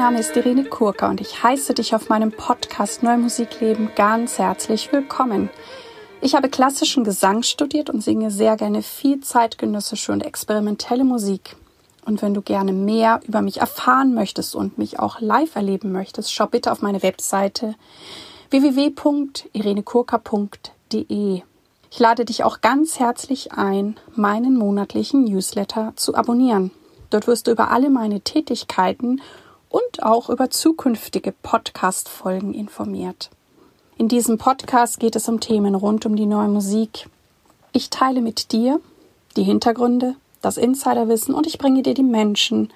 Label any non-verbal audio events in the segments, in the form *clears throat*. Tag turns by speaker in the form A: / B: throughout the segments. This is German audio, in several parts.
A: Name ist Irene Kurka und ich heiße dich auf meinem Podcast Neue Musikleben ganz herzlich willkommen. Ich habe klassischen Gesang studiert und singe sehr gerne viel zeitgenössische und experimentelle Musik. Und wenn du gerne mehr über mich erfahren möchtest und mich auch live erleben möchtest, schau bitte auf meine Webseite www.irenekurka.de. Ich lade dich auch ganz herzlich ein, meinen monatlichen Newsletter zu abonnieren. Dort wirst du über alle meine Tätigkeiten und auch über zukünftige Podcast-Folgen informiert. In diesem Podcast geht es um Themen rund um die neue Musik. Ich teile mit dir die Hintergründe, das Insiderwissen und ich bringe dir die Menschen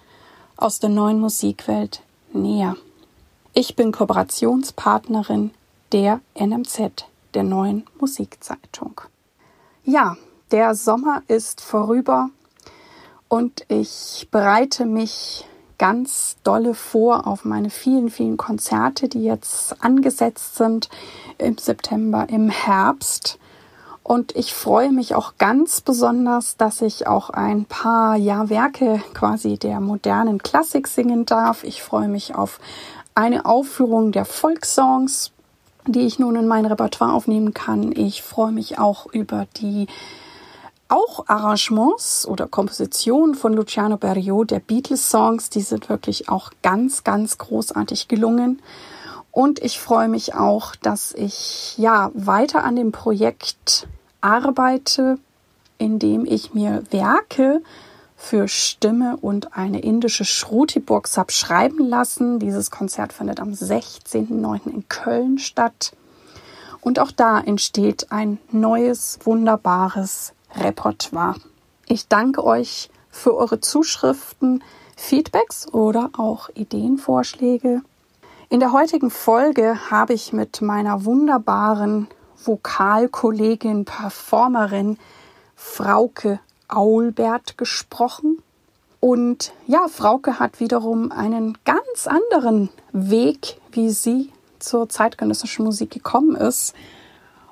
A: aus der neuen Musikwelt näher. Ich bin Kooperationspartnerin der NMZ, der neuen Musikzeitung. Ja, der Sommer ist vorüber und ich bereite mich ganz dolle vor auf meine vielen, vielen Konzerte, die jetzt angesetzt sind im September, im Herbst. Und ich freue mich auch ganz besonders, dass ich auch ein paar ja, Werke quasi der modernen Klassik singen darf. Ich freue mich auf eine Aufführung der Volkssongs, die ich nun in mein Repertoire aufnehmen kann. Ich freue mich auch über die auch Arrangements oder Kompositionen von Luciano Berio, der Beatles-Songs, die sind wirklich auch ganz, ganz großartig gelungen. Und ich freue mich auch, dass ich ja weiter an dem Projekt arbeite, in dem ich mir Werke für Stimme und eine indische Shruti-Box habe schreiben lassen. Dieses Konzert findet am 16.09. in Köln statt. Und auch da entsteht ein neues, wunderbares Repertoire. Ich danke euch für eure Zuschriften, Feedbacks oder auch Ideenvorschläge. In der heutigen Folge habe ich mit meiner wunderbaren Vokalkollegin, Performerin Frauke Aulbert gesprochen. Und ja, Frauke hat wiederum einen ganz anderen Weg, wie sie zur zeitgenössischen Musik gekommen ist.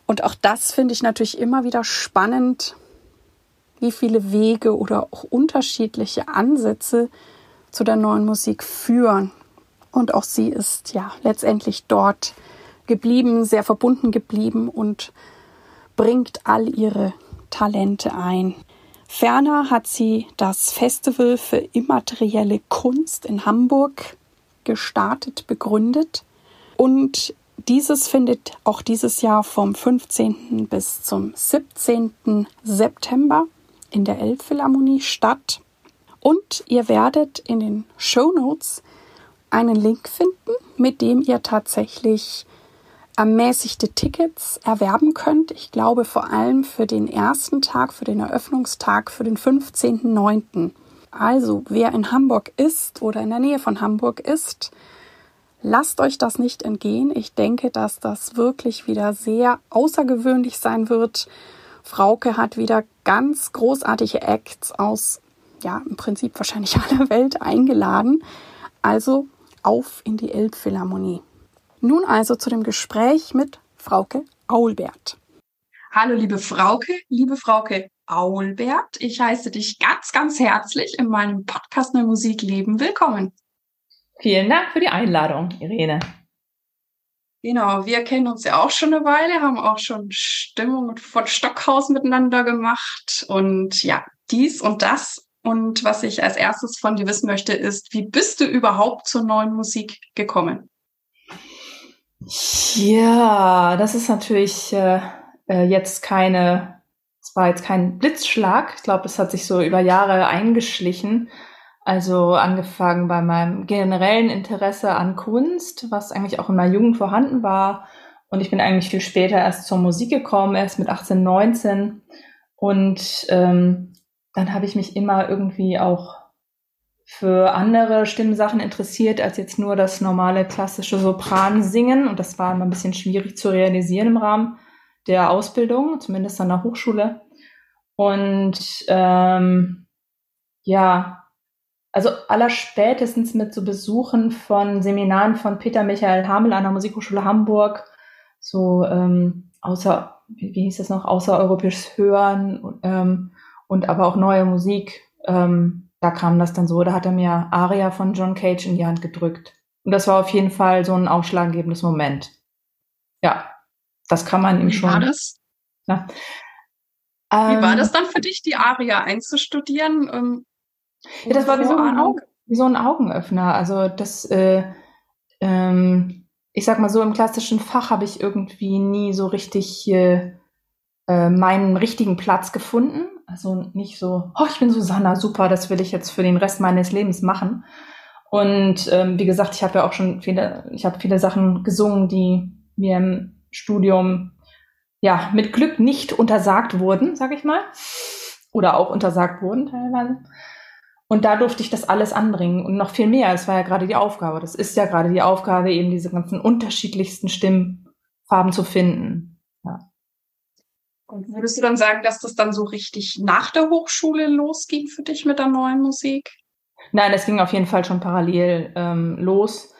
A: Und auch das finde ich natürlich immer wieder spannend, wie viele Wege oder auch unterschiedliche Ansätze zu der neuen Musik führen. Und auch sie ist ja letztendlich dort geblieben, sehr verbunden geblieben und bringt all ihre Talente ein. Ferner hat sie das Festival für immaterielle Kunst in Hamburg gestartet, begründet. Und dieses findet auch dieses Jahr vom 15. bis zum 17. September in der Elbphilharmonie statt. Und ihr werdet in den Show Notes einen Link finden, mit dem ihr tatsächlich ermäßigte Tickets erwerben könnt. Ich glaube vor allem für den ersten Tag, für den Eröffnungstag, für den 15.09. Also, wer in Hamburg ist oder in der Nähe von Hamburg ist, lasst euch das nicht entgehen. Ich denke, dass das wirklich wieder sehr außergewöhnlich sein wird Frauke hat wieder ganz großartige Acts aus, ja, im Prinzip wahrscheinlich *laughs* aller Welt eingeladen. Also auf in die Elbphilharmonie. Nun also zu dem Gespräch mit Frauke Aulbert. Hallo, liebe Frauke, liebe Frauke Aulbert. Ich heiße dich ganz, ganz herzlich in meinem Podcast Neue Musik Leben willkommen.
B: Vielen Dank für die Einladung, Irene.
A: Genau, wir kennen uns ja auch schon eine Weile, haben auch schon Stimmung von Stockhaus miteinander gemacht und ja, dies und das. Und was ich als erstes von dir wissen möchte, ist, wie bist du überhaupt zur neuen Musik gekommen?
B: Ja, das ist natürlich äh, äh jetzt keine, es war jetzt kein Blitzschlag. Ich glaube, es hat sich so über Jahre eingeschlichen. Also angefangen bei meinem generellen Interesse an Kunst, was eigentlich auch in meiner Jugend vorhanden war. Und ich bin eigentlich viel später erst zur Musik gekommen, erst mit 18, 19. Und ähm, dann habe ich mich immer irgendwie auch für andere Stimmsachen interessiert, als jetzt nur das normale klassische Sopransingen. Und das war immer ein bisschen schwierig zu realisieren im Rahmen der Ausbildung, zumindest an der Hochschule. Und ähm, ja, also allerspätestens mit so Besuchen von Seminaren von Peter Michael Hamel an der Musikhochschule Hamburg, so ähm, außer, wie, wie hieß das noch, außereuropäisches Hören ähm, und aber auch neue Musik. Ähm, da kam das dann so, da hat er mir Aria von John Cage in die Hand gedrückt. Und das war auf jeden Fall so ein ausschlaggebendes Moment. Ja, das kann man ihm
A: Wie
B: schon.
A: War das?
B: Ja.
A: Wie
B: Ähm,
A: war das dann für dich, die Aria einzustudieren?
B: Ja, das war wie so, ein? Augen, wie so ein Augenöffner. Also das, äh, ähm, ich sag mal so, im klassischen Fach habe ich irgendwie nie so richtig äh, meinen richtigen Platz gefunden. Also nicht so, oh, ich bin Susanna, super, das will ich jetzt für den Rest meines Lebens machen. Und ähm, wie gesagt, ich habe ja auch schon viele, ich habe viele Sachen gesungen, die mir im Studium ja mit Glück nicht untersagt wurden, sag ich mal, oder auch untersagt wurden teilweise. Und da durfte ich das alles anbringen und noch viel mehr. Es war ja gerade die Aufgabe. Das ist ja gerade die Aufgabe, eben diese ganzen unterschiedlichsten Stimmfarben zu finden.
A: Und würdest du dann sagen, dass das dann so richtig nach der Hochschule losging für dich mit der neuen Musik?
B: Nein, es ging auf jeden Fall schon parallel ähm, los.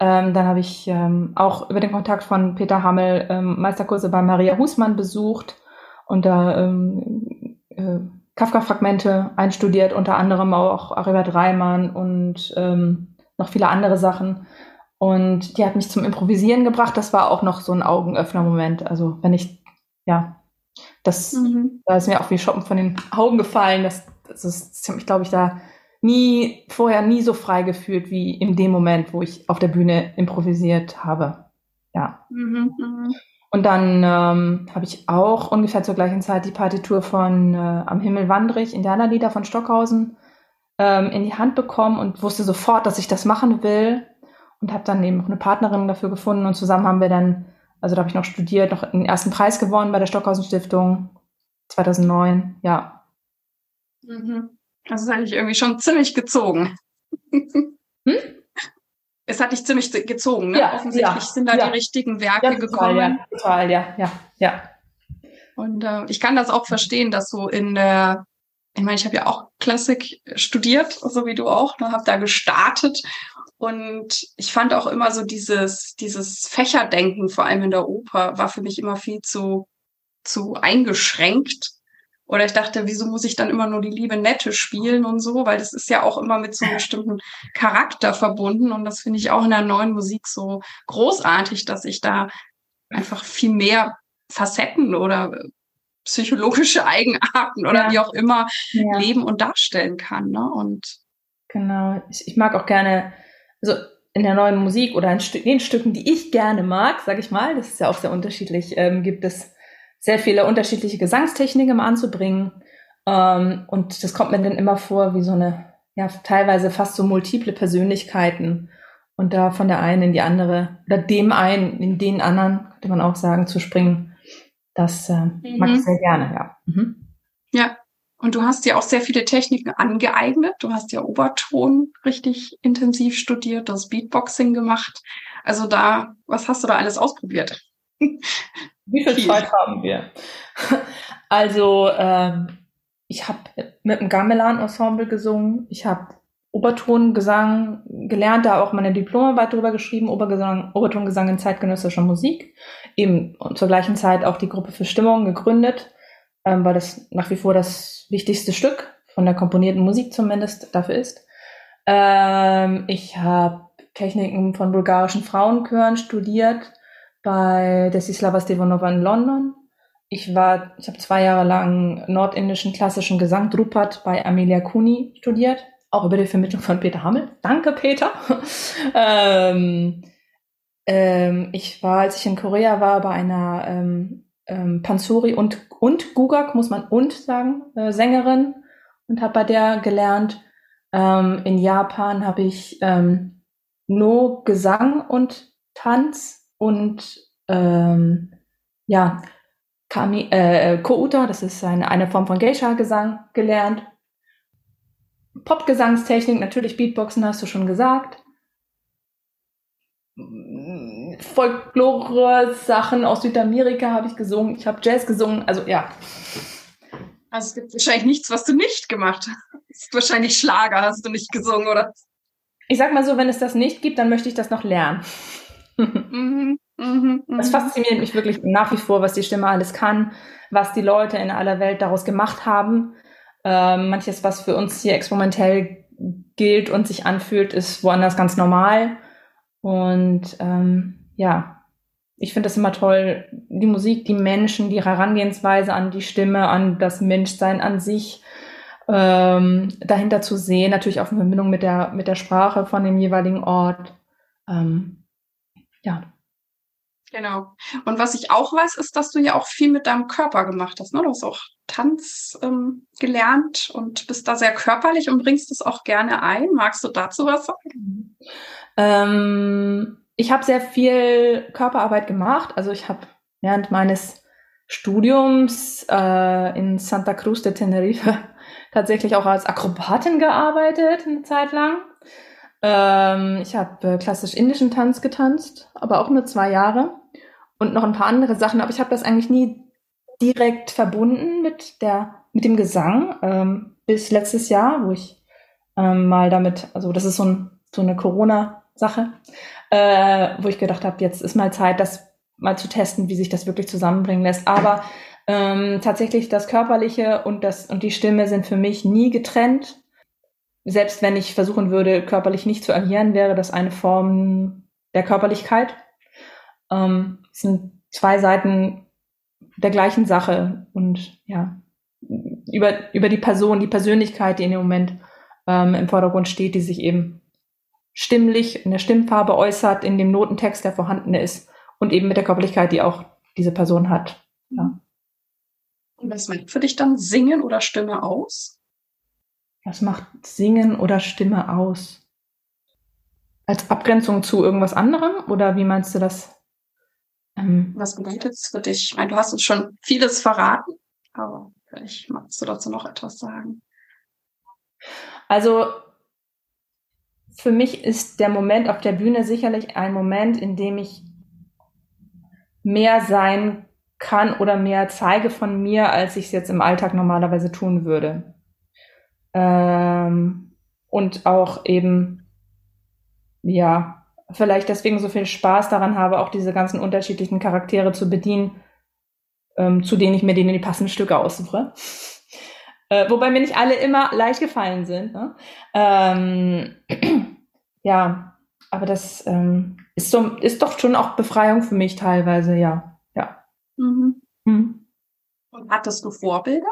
B: Ähm, dann habe ich ähm, auch über den Kontakt von Peter Hammel ähm, Meisterkurse bei Maria Husmann besucht und da ähm, äh, Kafka-Fragmente einstudiert, unter anderem auch Aribert Reimann und ähm, noch viele andere Sachen. Und die hat mich zum Improvisieren gebracht. Das war auch noch so ein Augenöffner-Moment. Also wenn ich, ja, das,
A: Mhm.
B: da ist mir auch wie Shoppen von den Augen gefallen. Das, das ist, mich, glaube ich, da nie, vorher nie so frei gefühlt wie in dem Moment, wo ich auf der Bühne improvisiert habe. Ja.
A: Mhm. Mhm.
B: Und dann ähm, habe ich auch ungefähr zur gleichen Zeit die Partitur von äh, Am Himmel wandere ich, Indianerlieder von Stockhausen, ähm, in die Hand bekommen und wusste sofort, dass ich das machen will. Und habe dann eben noch eine Partnerin dafür gefunden und zusammen haben wir dann, also da habe ich noch studiert, noch den ersten Preis gewonnen bei der Stockhausen Stiftung 2009. Ja,
A: Mhm. Das ist eigentlich irgendwie schon ziemlich gezogen.
B: Hm?
A: Es hat dich ziemlich ge- gezogen, ne?
B: Ja,
A: Offensichtlich
B: ja,
A: sind da
B: ja.
A: die richtigen Werke
B: total,
A: gekommen.
B: ja, total, ja, ja, ja.
A: Und äh, ich kann das auch verstehen, dass so in der, ich meine, ich habe ja auch Klassik studiert, so wie du auch, ne, habe da gestartet. Und ich fand auch immer so dieses, dieses Fächerdenken, vor allem in der Oper, war für mich immer viel zu, zu eingeschränkt. Oder ich dachte, wieso muss ich dann immer nur die liebe Nette spielen und so, weil das ist ja auch immer mit so einem bestimmten Charakter verbunden. Und das finde ich auch in der neuen Musik so großartig, dass ich da einfach viel mehr Facetten oder psychologische *laughs* Eigenarten oder
B: Ja.
A: wie auch immer
B: ja.
A: leben und darstellen kann. Ne? Und
B: Genau. Ich, ich mag auch gerne, also in der neuen Musik oder in den Stücken, die ich gerne mag, sage ich mal, das ist ja auch sehr unterschiedlich, ähm, gibt es sehr viele unterschiedliche Gesangstechniken anzubringen. Ähm, und das kommt mir dann immer vor wie so eine, ja, teilweise fast so multiple Persönlichkeiten. Und da von der einen in die andere, oder dem einen in den anderen, könnte man auch sagen, zu springen, das äh, mag
A: Mhm.
B: ich sehr gerne, ja. Mhm.
A: ja, und du hast ja auch sehr viele Techniken angeeignet. Du hast ja Oberton richtig intensiv studiert, das Beatboxing gemacht. Also da, was hast du da alles ausprobiert?
B: Wie viel
A: Viel.
B: Zeit haben wir? *laughs* Also, ähm, ich habe mit dem Gamelan-Ensemble gesungen. Ich habe Obertongesang gelernt, da auch meine Diplomarbeit drüber geschrieben, Obergesang, Obertongesang in zeitgenössischer Musik. Eben und zur gleichen Zeit auch die Gruppe für Stimmung gegründet, ähm, weil das nach wie vor das wichtigste Stück von der komponierten Musik zumindest dafür ist. Ähm, ich habe Techniken von bulgarischen Frauenchören studiert bei Desislava Stevanova in London. Ich war, ich habe zwei Jahre lang nordindischen klassischen Gesang Drupat bei Amelia Kuni studiert, auch über die Vermittlung von Peter Hammel. Danke, Peter. *laughs* ähm, ähm, ich war, als ich in Korea war, bei einer ähm, ähm, Pansori und, und Gugak, muss man und sagen, äh, Sängerin und habe bei der gelernt. Ähm, in Japan habe ich ähm, No Gesang und Tanz und ähm, ja, Kami, äh, Kouta, das ist eine, eine Form von Geisha-Gesang gelernt. Popgesangstechnik, natürlich Beatboxen hast du schon gesagt. Folklore-Sachen aus Südamerika habe ich gesungen. Ich habe Jazz gesungen. Also ja,
A: Also es gibt wahrscheinlich nichts, was du nicht gemacht hast. Es ist wahrscheinlich Schlager, hast du nicht gesungen, oder?
B: ich sag mal so, wenn es das nicht gibt, dann möchte ich das noch lernen.
A: Mhm, *laughs* mhm, mhm.
B: Das fasziniert mich wirklich nach wie vor, was die Stimme alles kann, was die Leute in aller Welt daraus gemacht haben. Ähm, manches, was für uns hier experimentell gilt und sich anfühlt, ist woanders ganz normal. Und ähm, ja, ich finde das immer toll, die Musik, die Menschen, die Herangehensweise an die Stimme, an das Menschsein an sich ähm, dahinter zu sehen, natürlich auch in Verbindung mit der, mit der Sprache von dem jeweiligen Ort. Ähm, ja.
A: Genau. Und was ich auch weiß, ist, dass du ja auch viel mit deinem Körper gemacht hast. Ne? Du hast auch Tanz ähm, gelernt und bist da sehr körperlich und bringst es auch gerne ein. Magst du dazu was sagen?
B: Ähm, ich habe sehr viel Körperarbeit gemacht. Also ich habe während meines Studiums äh, in Santa Cruz de Tenerife *laughs* tatsächlich auch als Akrobatin gearbeitet eine Zeit lang. Ähm, ich habe äh, klassisch indischen Tanz getanzt, aber auch nur zwei Jahre und noch ein paar andere Sachen. Aber ich habe das eigentlich nie direkt verbunden mit der mit dem Gesang ähm, bis letztes Jahr, wo ich ähm, mal damit, also das ist so, ein, so eine Corona-Sache, äh, wo ich gedacht habe, jetzt ist mal Zeit, das mal zu testen, wie sich das wirklich zusammenbringen lässt. Aber ähm, tatsächlich das Körperliche und das und die Stimme sind für mich nie getrennt. Selbst wenn ich versuchen würde, körperlich nicht zu agieren, wäre das eine Form der Körperlichkeit. Ähm, es sind zwei Seiten der gleichen Sache und ja, über, über die Person, die Persönlichkeit, die in dem Moment ähm, im Vordergrund steht, die sich eben stimmlich in der Stimmfarbe äußert, in dem Notentext, der vorhanden ist und eben mit der Körperlichkeit, die auch diese Person hat. Ja.
A: Und was macht für dich dann Singen oder Stimme aus?
B: Was macht Singen oder Stimme aus? Als Abgrenzung zu irgendwas anderem? Oder wie meinst du das?
A: Ähm, was bedeutet es für dich? Ich meine, du hast uns schon vieles verraten, aber vielleicht magst du dazu noch etwas sagen.
B: Also für mich ist der Moment auf der Bühne sicherlich ein Moment, in dem ich mehr sein kann oder mehr zeige von mir, als ich es jetzt im Alltag normalerweise tun würde. Ähm, und auch eben, ja, vielleicht deswegen so viel Spaß daran habe, auch diese ganzen unterschiedlichen Charaktere zu bedienen, ähm, zu denen ich mir denen die passenden Stücke aussuche. *laughs* Äh, wobei mir nicht alle immer leicht gefallen sind. Ne? Ähm, *clears throat* ja, aber das ähm, ist, so, ist doch schon auch Befreiung für mich teilweise, ja. Mhm.
A: Mhm. Und hattest du Vorbilder?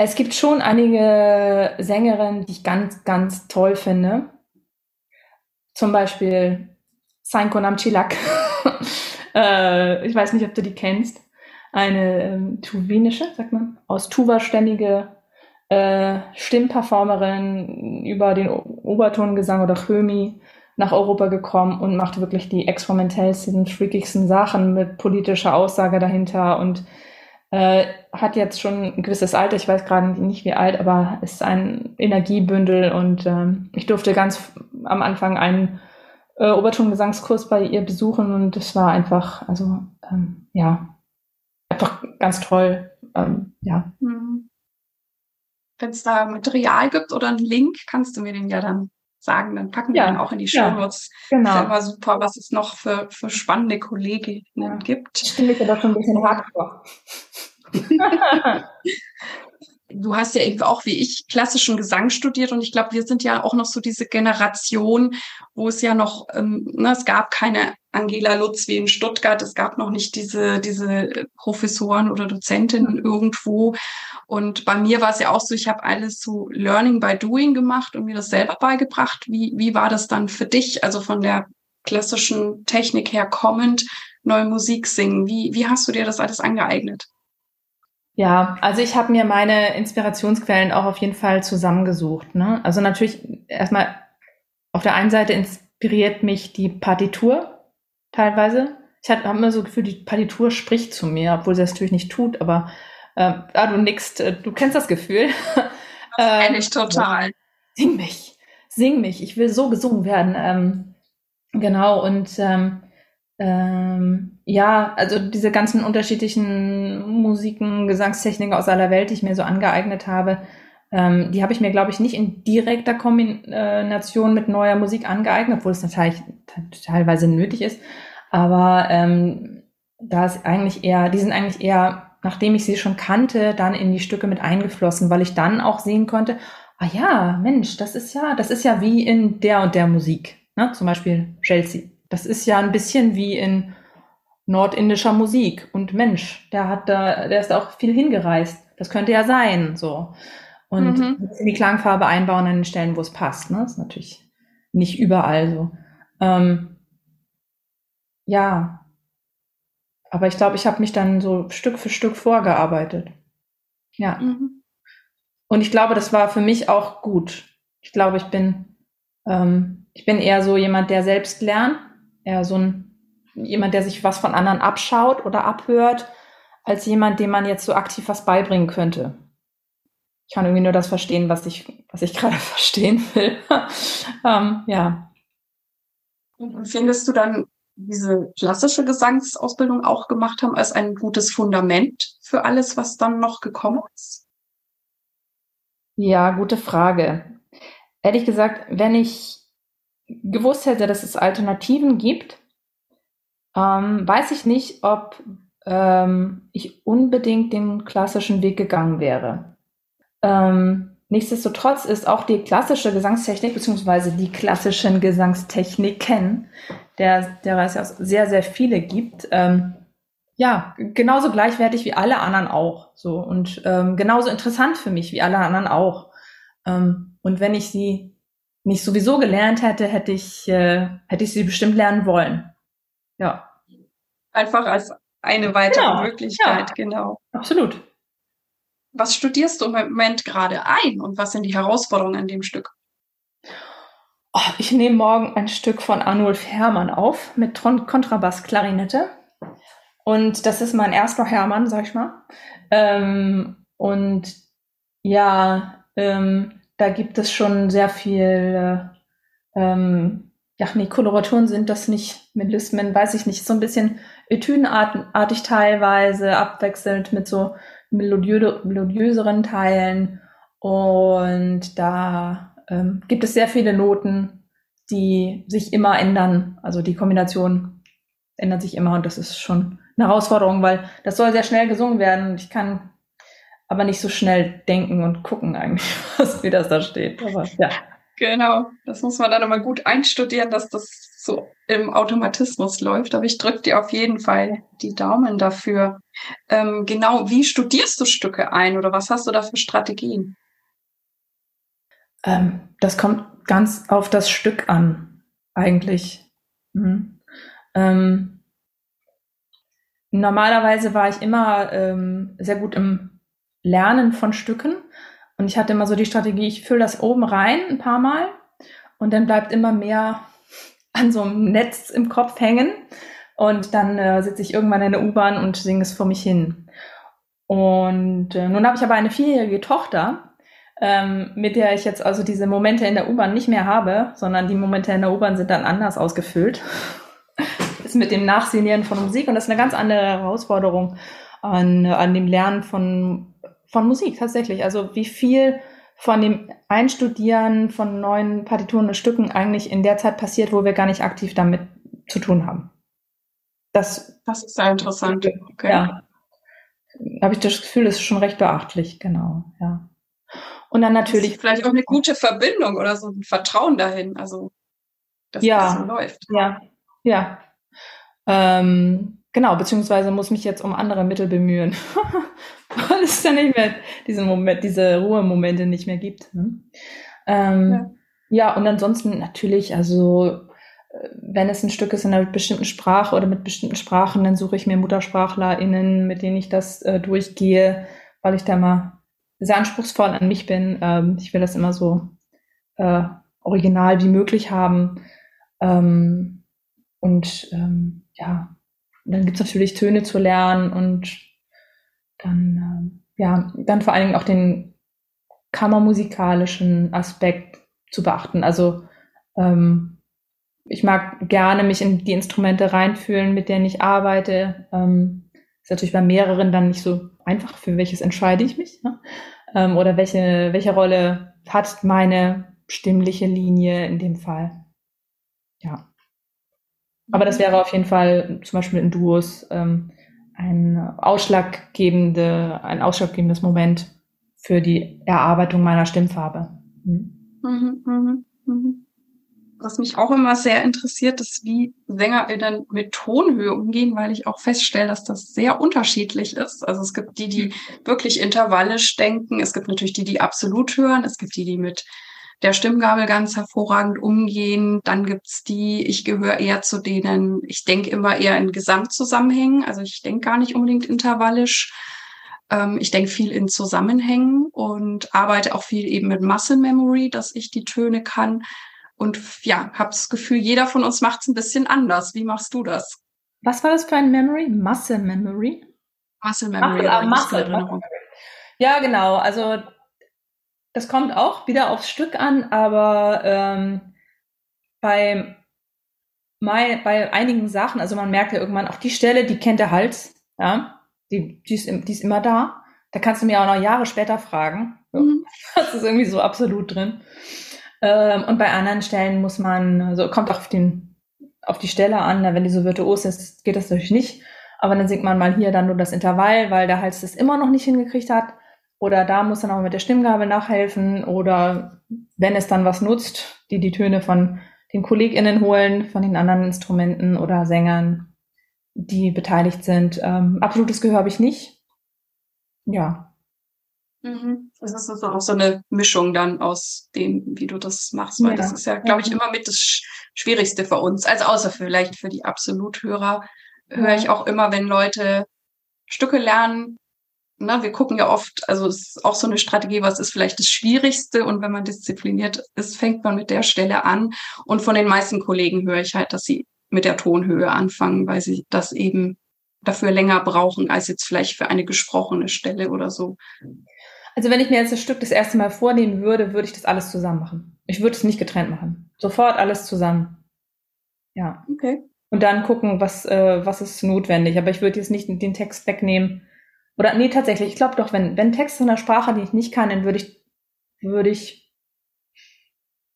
B: Es gibt schon einige Sängerinnen, die ich ganz, ganz toll finde. Zum Beispiel Sainko Namchilak. *laughs* äh, ich weiß nicht, ob du die kennst. Eine ähm, tuwinische, sagt man, aus Tuva stämmige äh, Stimmperformerin über den Obertongesang oder Chömi nach Europa gekommen und macht wirklich die experimentellsten, freakigsten Sachen mit politischer Aussage dahinter und äh, hat jetzt schon ein gewisses Alter, ich weiß gerade nicht wie alt, aber ist ein Energiebündel und ähm, ich durfte ganz am Anfang einen äh, Obertongesangskurs bei ihr besuchen und es war einfach, also ähm, ja, einfach ganz toll, ähm, ja. Mhm.
A: Wenn es da Material gibt oder einen Link, kannst du mir den ja dann sagen, dann packen wir ja, dann auch in die Show Notes. Ja, genau. Ist ja immer super, was es noch für, für spannende Kolleginnen ja. gibt.
B: Stimme ich aber schon ein bisschen hardcore. *laughs*
A: du hast ja eben auch wie ich klassischen Gesang studiert und ich glaube, wir sind ja auch noch so diese Generation, wo es ja noch, ähm, ne, es gab keine Angela Lutz wie in Stuttgart, es gab noch nicht diese, diese Professoren oder Dozentinnen irgendwo. Und bei mir war es ja auch so, ich habe alles so Learning by Doing gemacht und mir das selber beigebracht. Wie, wie war das dann für dich, also von der klassischen Technik her kommend, neue Musik singen? Wie, wie hast du dir das alles angeeignet?
B: Ja, also ich habe mir meine Inspirationsquellen auch auf jeden Fall zusammengesucht. Ne? Also natürlich erstmal auf der einen Seite inspiriert mich die Partitur teilweise. Ich habe immer so das Gefühl, die Partitur spricht zu mir, obwohl sie das natürlich nicht tut, aber äh, ah, du nickst, äh, du kennst das Gefühl. *laughs*
A: Das kenne ich *laughs* total.
B: Sing mich, sing mich, ich will so gesungen werden. Ähm, genau, und ähm, ähm, ja, also diese ganzen unterschiedlichen Musiken, Gesangstechniken aus aller Welt, die ich mir so angeeignet habe, ähm, die habe ich mir, glaube ich, nicht in direkter Kombination mit neuer Musik angeeignet, obwohl es natürlich teilweise nötig ist. Aber ähm, da ist eigentlich eher, die sind eigentlich eher, nachdem ich sie schon kannte, dann in die Stücke mit eingeflossen, weil ich dann auch sehen konnte, ah ja, Mensch, das ist ja, das ist ja wie in der und der Musik. Ne? Zum Beispiel Chelsea. Das ist ja ein bisschen wie in nordindischer Musik. Und Mensch, der hat da, der ist da auch viel hingereist. Das könnte ja sein, so. Und mhm. die Klangfarbe einbauen an den Stellen, wo es passt. Ne? Das ist natürlich nicht überall so. Ähm, ja. Aber ich glaube, ich habe mich dann so Stück für Stück vorgearbeitet. Ja. Mhm. Und ich glaube, das war für mich auch gut. Ich glaube, ich bin, ähm, ich bin eher so jemand, der selbst lernt, eher so ein jemand, der sich was von anderen abschaut oder abhört, als jemand, dem man jetzt so aktiv was beibringen könnte. Ich kann irgendwie nur das verstehen, was ich, was ich *laughs* gerade verstehen will. *laughs* ähm, ja.
A: Und findest du dann diese klassische Gesangsausbildung auch gemacht haben als ein gutes Fundament für alles, was dann noch gekommen ist?
B: Ja, gute Frage. Ehrlich gesagt, wenn ich gewusst hätte, dass es Alternativen gibt, ähm, weiß ich nicht, ob ähm, ich unbedingt den klassischen Weg gegangen wäre. Ähm, nichtsdestotrotz ist auch die klassische Gesangstechnik beziehungsweise die klassischen Gesangstechniken, der, der es ja sehr, sehr viele gibt, ähm, ja, genauso gleichwertig wie alle anderen auch. So und ähm, genauso interessant für mich wie alle anderen auch. Ähm, und wenn ich sie nicht sowieso gelernt hätte, hätte ich, äh, hätte ich sie bestimmt lernen wollen. Ja.
A: Einfach als eine weitere genau. Möglichkeit, ja. genau.
B: Absolut.
A: Was studierst du im Moment gerade ein und was sind die Herausforderungen an dem Stück?
B: Oh, ich nehme morgen ein Stück von Arnulf Hermann auf mit Kontrabass-Klarinette. Und das ist mein erster Hermann, sag ich mal. Ähm, und ja, ähm, da gibt es schon sehr viel äh, ähm, ja, nee, Koloraturen sind das nicht. Melismen, weiß ich nicht. So ein bisschen etüdenartig teilweise, abwechselnd mit so melodiö melodiöseren Teilen. Und da ähm, gibt es sehr viele Noten, die sich immer ändern. Also die Kombination ändert sich immer und das ist schon eine Herausforderung, weil das soll sehr schnell gesungen werden und ich kann aber nicht so schnell denken und gucken eigentlich, *laughs* was, wie das da steht. Aber ja.
A: Genau, das muss man dann immer gut einstudieren, dass das so im Automatismus läuft. Aber ich drücke dir auf jeden Fall die Daumen dafür. Ähm, genau, wie studierst du Stücke ein oder was hast du da für Strategien?
B: Ähm, das kommt ganz auf das Stück an, eigentlich. Mhm. Ähm, normalerweise war ich immer ähm, sehr gut im Lernen von Stücken und ich hatte immer so die Strategie, ich fülle das oben rein ein paar Mal und dann bleibt immer mehr an so einem Netz im Kopf hängen. Und dann äh, sitze ich irgendwann in der U-Bahn und singe es vor mich hin. Und äh, nun habe ich aber eine vierjährige Tochter, ähm, mit der ich jetzt also diese Momente in der U-Bahn nicht mehr habe, sondern die Momente in der U-Bahn sind dann anders ausgefüllt. *laughs* ist mit dem Nachsinieren von Musik und das ist eine ganz andere Herausforderung an, an dem Lernen von von Musik tatsächlich. Also wie viel von dem Einstudieren von neuen Partituren und Stücken eigentlich in der Zeit passiert, wo wir gar nicht aktiv damit zu tun haben.
A: Das, das ist sehr interessant.
B: Okay. Ja. Habe ich das Gefühl, das ist schon recht beachtlich, genau, ja. Und dann natürlich.
A: vielleicht auch eine gute Verbindung oder so ein Vertrauen dahin, also,
B: dass ja, das so läuft. Ja, ja. Ähm, genau, beziehungsweise muss mich jetzt um andere Mittel bemühen. *laughs* weil es dann nicht mehr diese Moment, diese Ruhemomente nicht mehr gibt. Ne? Ähm, ja. ja, und ansonsten natürlich, also äh, wenn es ein Stück ist in einer bestimmten Sprache oder mit bestimmten Sprachen, dann suche ich mir MuttersprachlerInnen, mit denen ich das äh, durchgehe, weil ich da mal sehr anspruchsvoll an mich bin. Ähm, ich will das immer so äh, original wie möglich haben. Ähm, und ähm, ja, dann gibt's natürlich Töne zu lernen und dann, äh, ja, dann vor allen Dingen auch den kammermusikalischen Aspekt zu beachten. Also ähm, ich mag gerne mich in die Instrumente reinfühlen, mit denen ich arbeite. Ähm, ist natürlich bei mehreren dann nicht so einfach, für welches entscheide ich mich. Ne? Ähm, oder welche, welche Rolle hat meine stimmliche Linie in dem Fall. Ja. Aber das wäre auf jeden Fall zum Beispiel in Duos ähm, ein ausschlaggebende, ein ausschlaggebendes Moment für die Erarbeitung meiner Stimmfarbe.
A: Mhm. Mhm, mh, mh. was mich auch immer sehr interessiert, ist, wie SängerInnen mit Tonhöhe umgehen, weil ich auch feststelle, dass das sehr unterschiedlich ist. Also es gibt die, die wirklich intervallisch denken. Es gibt natürlich die, die absolut hören. Es gibt die, die mit der Stimmgabel ganz hervorragend umgehen. Dann gibt's die, ich gehöre eher zu denen, ich denke immer eher in Gesamtzusammenhängen. Also ich denke gar nicht unbedingt intervallisch. Ähm, ich denke viel in Zusammenhängen und arbeite auch viel eben mit Muscle Memory, dass ich die Töne kann. Und ja, habe das Gefühl, jeder von uns macht es ein bisschen anders. Wie machst du das?
B: Was war das für ein Memory? Muscle Memory?
A: Muscle Memory. Ach,
B: Muscle, Muscle. Ja, genau. Also das kommt auch wieder aufs Stück an, aber ähm, bei, mein, bei einigen Sachen, also man merkt ja irgendwann, auch die Stelle, die kennt der Hals, ja, die, die, ist, die ist immer da. Da kannst du mir auch noch Jahre später fragen. Mhm. *laughs* Das ist irgendwie so absolut drin. Ähm, und bei anderen Stellen muss man, also kommt auch auf, den, auf die Stelle an, wenn die so virtuos ist, geht das natürlich nicht. Aber dann singt man mal hier dann nur das Intervall, weil der Hals das immer noch nicht hingekriegt hat. Oder da muss dann auch mit der Stimmgabel nachhelfen. Oder wenn es dann was nutzt, die die Töne von den KollegInnen holen, von den anderen Instrumenten oder Sängern, die beteiligt sind. Ähm, absolutes Gehör habe ich nicht. Ja.
A: Mhm. Das ist also auch so eine Mischung dann aus dem, wie du das machst, weil ja. das ist ja, glaube ich, immer mit das Schwierigste für uns. Also außer vielleicht für die Absoluthörer höre ich auch immer, wenn Leute Stücke lernen, na, wir gucken ja oft, also es ist auch so eine Strategie, was ist vielleicht das Schwierigste und wenn man diszipliniert ist, fängt man mit der Stelle an. Und von den meisten Kollegen höre ich halt, dass sie mit der Tonhöhe anfangen, weil sie das eben dafür länger brauchen als jetzt vielleicht für eine gesprochene Stelle oder so.
B: Also wenn ich mir jetzt das Stück das erste Mal vornehmen würde, würde ich das alles zusammen machen. Ich würde es nicht getrennt machen. Sofort alles zusammen. Ja.
A: Okay.
B: Und dann gucken, was, äh, was ist notwendig. Aber ich würde jetzt nicht den Text wegnehmen oder nee, tatsächlich, ich glaube doch, wenn, wenn Text in einer Sprache, die ich nicht kann, dann würde ich, würde ich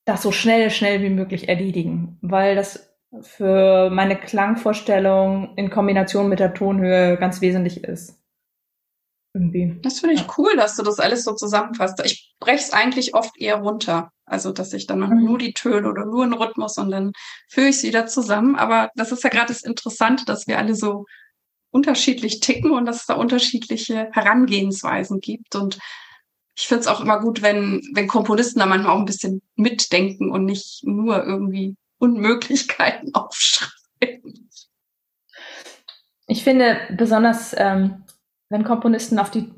B: das so schnell, schnell wie möglich erledigen, weil das für meine Klangvorstellung in Kombination mit der Tonhöhe ganz wesentlich ist.
A: Irgendwie. Das finde ich ja. cool, dass du das alles so zusammenfasst. Ich breche es eigentlich oft eher runter. Also, dass ich dann mhm. nur die Töne oder nur einen Rhythmus und dann führe ich es wieder zusammen. Aber das ist ja gerade das Interessante, dass wir alle so unterschiedlich ticken und dass es da unterschiedliche Herangehensweisen gibt. Und ich finde es auch immer gut, wenn, wenn Komponisten da manchmal auch ein bisschen mitdenken und nicht nur irgendwie Unmöglichkeiten *laughs* aufschreiben.
B: Ich finde besonders, ähm, wenn Komponisten auf die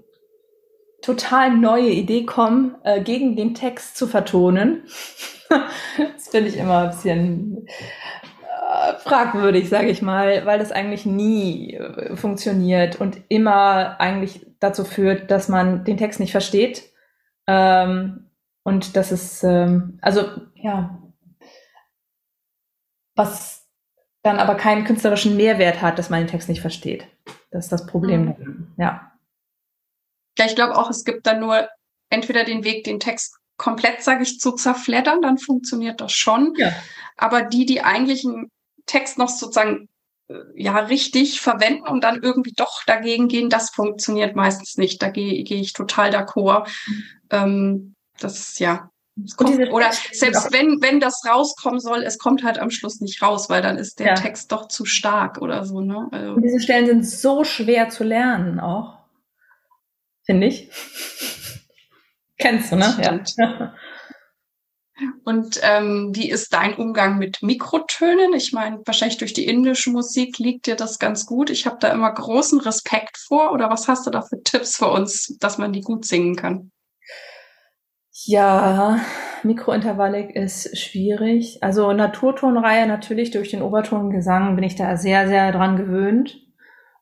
B: total neue Idee kommen, äh, gegen den Text zu vertonen. *laughs* das finde ich immer ein bisschen fragwürdig, sage ich mal, weil das eigentlich nie äh, funktioniert und immer eigentlich dazu führt, dass man den Text nicht versteht. Ähm, und das ist, ähm, also ja, was dann aber keinen künstlerischen Mehrwert hat, dass man den Text nicht versteht. Das ist das Problem. Mhm. Ja.
A: Ja, ich glaube auch, es gibt dann nur entweder den Weg, den Text komplett, sage ich, zu zerfleddern, dann funktioniert das schon. Ja. Aber die, die eigentlichen Text noch sozusagen äh, ja richtig verwenden und dann irgendwie doch dagegen gehen, das funktioniert meistens nicht. Da gehe geh ich total d'accord. Ähm, das ja. Kommt, oder selbst wenn, wenn das rauskommen soll, es kommt halt am Schluss nicht raus, weil dann ist der ja. Text doch zu stark oder so. Ne?
B: Also. diese Stellen sind so schwer zu lernen auch. Finde ich. *laughs* Kennst du, ne?
A: Stimmt. Ja. *laughs* Und ähm, wie ist dein Umgang mit Mikrotönen? Ich meine, wahrscheinlich durch die indische Musik liegt dir das ganz gut. Ich habe da immer großen Respekt vor. Oder was hast du da für Tipps für uns, dass man die gut singen kann?
B: Ja, Mikrointervallik ist schwierig. Also Naturtonreihe natürlich durch den Obertongesang bin ich da sehr, sehr dran gewöhnt.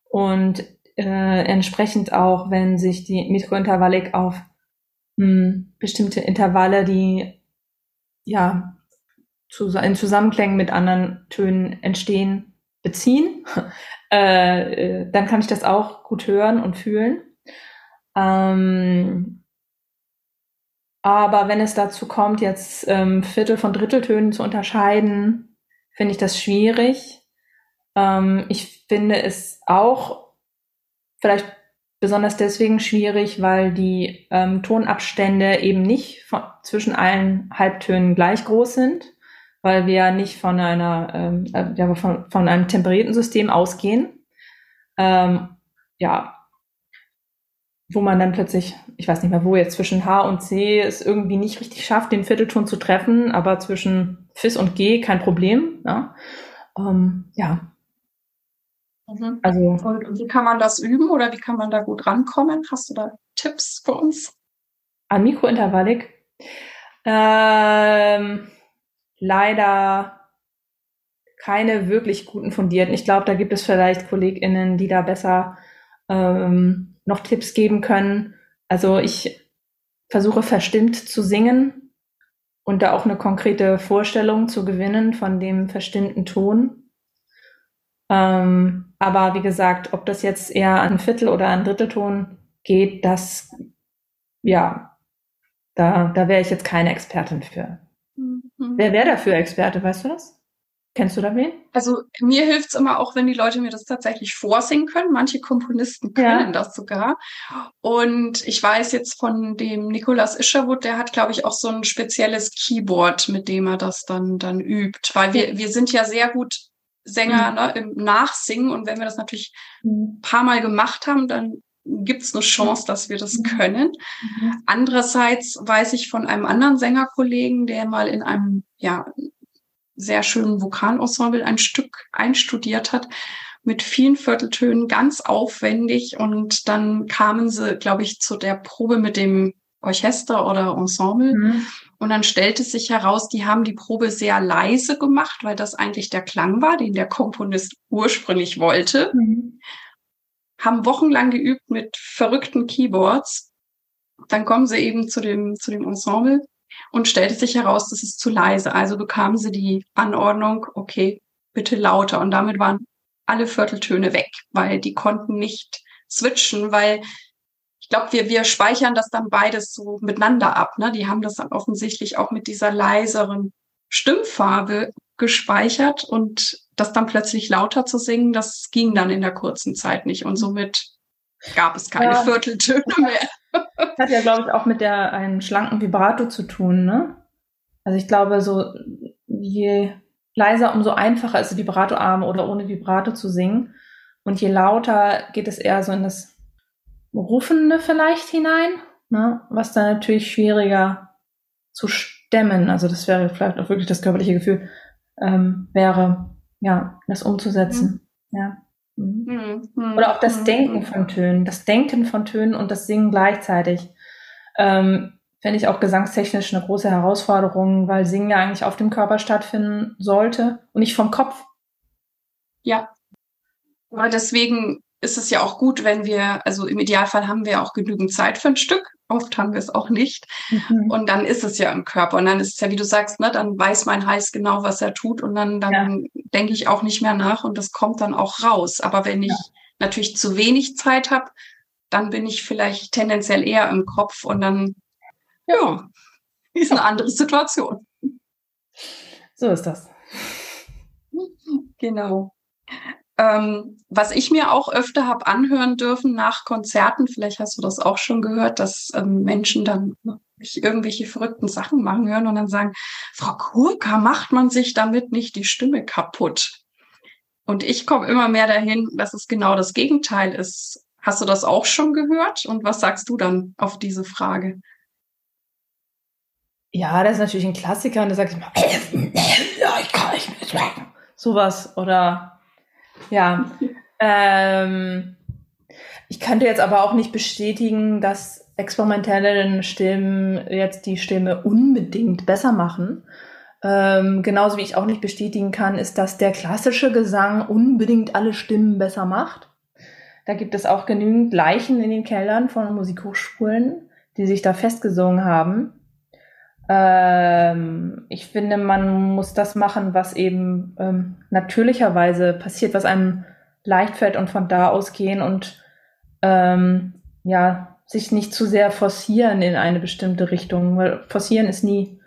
B: Und äh, entsprechend auch, wenn sich die Mikrointervallik auf mh, hm, bestimmte Intervalle, die ja, in Zusammenklängen mit anderen Tönen entstehen, beziehen, *laughs* äh, äh, dann kann ich das auch gut hören und fühlen. Ähm, aber wenn es dazu kommt, jetzt ähm, Viertel von Dritteltönen zu unterscheiden, finde ich das schwierig. Ähm, ich finde es auch vielleicht besonders deswegen schwierig, weil die ähm, Tonabstände eben nicht von, zwischen allen Halbtönen gleich groß sind. weil wir nicht von einer, ähm, äh, ja, von, von einem temperierten System ausgehen. Ähm, ja, wo man dann plötzlich, ich weiß nicht mehr wo jetzt, zwischen H und C es irgendwie nicht richtig schafft, den Viertelton zu treffen, aber zwischen Fis und G kein Problem. Ja. Ähm, ja.
A: Mhm. Also, und wie kann man das üben oder wie kann man da gut rankommen? Hast du da Tipps für uns?
B: An Mikrointervallik? Ähm, leider keine wirklich guten fundierten. Ich glaube, da gibt es vielleicht KollegInnen, die da besser ähm, noch Tipps geben können. Also ich versuche verstimmt zu singen und da auch eine konkrete Vorstellung zu gewinnen von dem verstimmten Ton. Ähm, aber wie gesagt, ob das jetzt eher an Viertel oder an Drittelton geht, das, ja, da, da wäre ich jetzt keine Expertin für. Mhm. Wer wäre dafür Experte, weißt du das? Kennst du da wen?
A: Also mir hilft es immer auch, wenn die Leute mir das tatsächlich vorsingen können. Manche Komponisten können ja. das sogar. Und ich weiß jetzt von dem Nicolas Isherwood, der hat, glaube ich, auch so ein spezielles Keyboard, mit dem er das dann, dann übt. Weil wir, wir sind ja sehr gut Sänger mhm. ne, im Nachsingen. Und wenn wir das natürlich mhm. ein paar Mal gemacht haben, dann gibt es eine Chance, dass wir das mhm. können. Mhm. Andererseits weiß ich von einem anderen Sängerkollegen, der mal in einem ja, sehr schönen Vokalensemble ein Stück einstudiert hat, mit vielen Vierteltönen, ganz aufwendig. Und dann kamen sie, glaube ich, zu der Probe mit dem Orchester oder Ensemble. Mhm. Und dann stellte sich heraus, die haben die Probe sehr leise gemacht, weil das eigentlich der Klang war, den der Komponist ursprünglich wollte. Mhm. Haben wochenlang geübt mit verrückten Keyboards. Dann kommen sie eben zu dem, zu dem Ensemble und stellte sich heraus, das ist zu leise. Also bekamen sie die Anordnung, okay, bitte lauter. Und damit waren alle Vierteltöne weg, weil die konnten nicht switchen, weil glaube, wir, wir speichern das dann beides so miteinander ab. Ne? Die haben das dann offensichtlich auch mit dieser leiseren Stimmfarbe gespeichert und das dann plötzlich lauter zu singen, das ging dann in der kurzen Zeit nicht. Und somit gab es keine ja. Vierteltöne mehr.
B: Hat ja, glaube ich, auch mit der einen schlanken Vibrato zu tun, ne? Also ich glaube, so je leiser, umso einfacher ist Vibratoarm oder ohne Vibrato zu singen. Und je lauter geht es eher so in das Rufende vielleicht hinein, ne? was dann natürlich schwieriger zu stemmen, also das wäre vielleicht auch wirklich das körperliche Gefühl, ähm, wäre, ja, das umzusetzen. Mhm. Ja. Mhm. Mhm. Oder auch das mhm. Denken von Tönen, das Denken von Tönen und das Singen gleichzeitig. Ähm, Fände ich auch gesangstechnisch eine große Herausforderung, weil Singen ja eigentlich auf dem Körper stattfinden sollte und nicht vom Kopf.
A: Ja. Aber deswegen ist es ja auch gut, wenn wir, also im Idealfall haben wir auch genügend Zeit für ein Stück. Oft haben wir es auch nicht. Mhm. Und dann ist es ja im Körper. Und dann ist es ja, wie du sagst, ne, dann weiß mein Hals genau, was er tut. Und dann, dann ja. denke ich auch nicht mehr nach und das kommt dann auch raus. Aber wenn ich ja. natürlich zu wenig Zeit habe, dann bin ich vielleicht tendenziell eher im Kopf und dann, ja, ist eine andere Situation.
B: So ist das.
A: Genau. Ähm, was ich mir auch öfter habe anhören dürfen nach Konzerten, vielleicht hast du das auch schon gehört, dass ähm, Menschen dann irgendwelche verrückten Sachen machen hören und dann sagen, Frau Kurka, macht man sich damit nicht die Stimme kaputt? Und ich komme immer mehr dahin, dass es genau das Gegenteil ist. Hast du das auch schon gehört? Und was sagst du dann auf diese Frage?
B: Ja, das ist natürlich ein Klassiker und da sage ich mal, *clears throat* ich kann nicht mehr sowas oder ja. ähm, ich könnte jetzt aber auch nicht bestätigen, dass experimentelle Stimmen jetzt die Stimme unbedingt besser machen. Ähm, genauso wie ich auch nicht bestätigen kann, ist, dass der klassische Gesang unbedingt alle Stimmen besser macht. Da gibt es auch genügend Leichen in den Kellern von Musikhochschulen, die sich da festgesungen haben. Ähm, ich finde, man muss das machen, was eben ähm, natürlicherweise passiert, was einem leicht fällt und von da ausgehen und ähm, ja, sich nicht zu sehr forcieren in eine bestimmte Richtung, weil forcieren ist nie,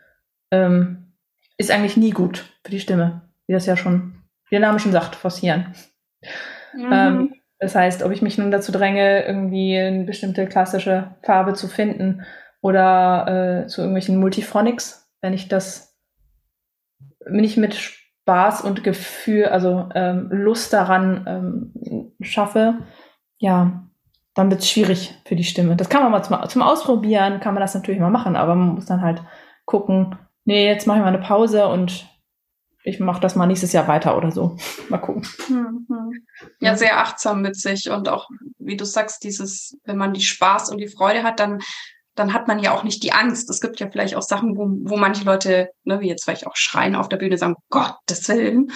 B: ähm, ist eigentlich nie gut für die Stimme, wie das ja schon, wie der Name schon sagt, forcieren. Mhm. Ähm, das heißt, ob ich mich nun dazu dränge, irgendwie eine bestimmte klassische Farbe zu finden oder äh, zu irgendwelchen Multiphonics, wenn ich das nicht mit Spaß und Gefühl, also ähm, Lust daran ähm, schaffe, ja, dann wird es schwierig für die Stimme. Das kann man mal zum, zum Ausprobieren, kann man das natürlich mal machen, aber man muss dann halt gucken, nee, jetzt mache ich mal eine Pause und ich mache das mal nächstes Jahr weiter oder so. *laughs* Mal gucken.
A: Mhm. Ja, sehr achtsam mit sich und auch, wie du sagst, dieses, wenn man die Spaß und die Freude hat, dann, dann hat man ja auch nicht die Angst. Es gibt ja vielleicht auch Sachen, wo, wo manche Leute, ne, wie jetzt vielleicht auch schreien auf der Bühne, sagen, Gottes Willen.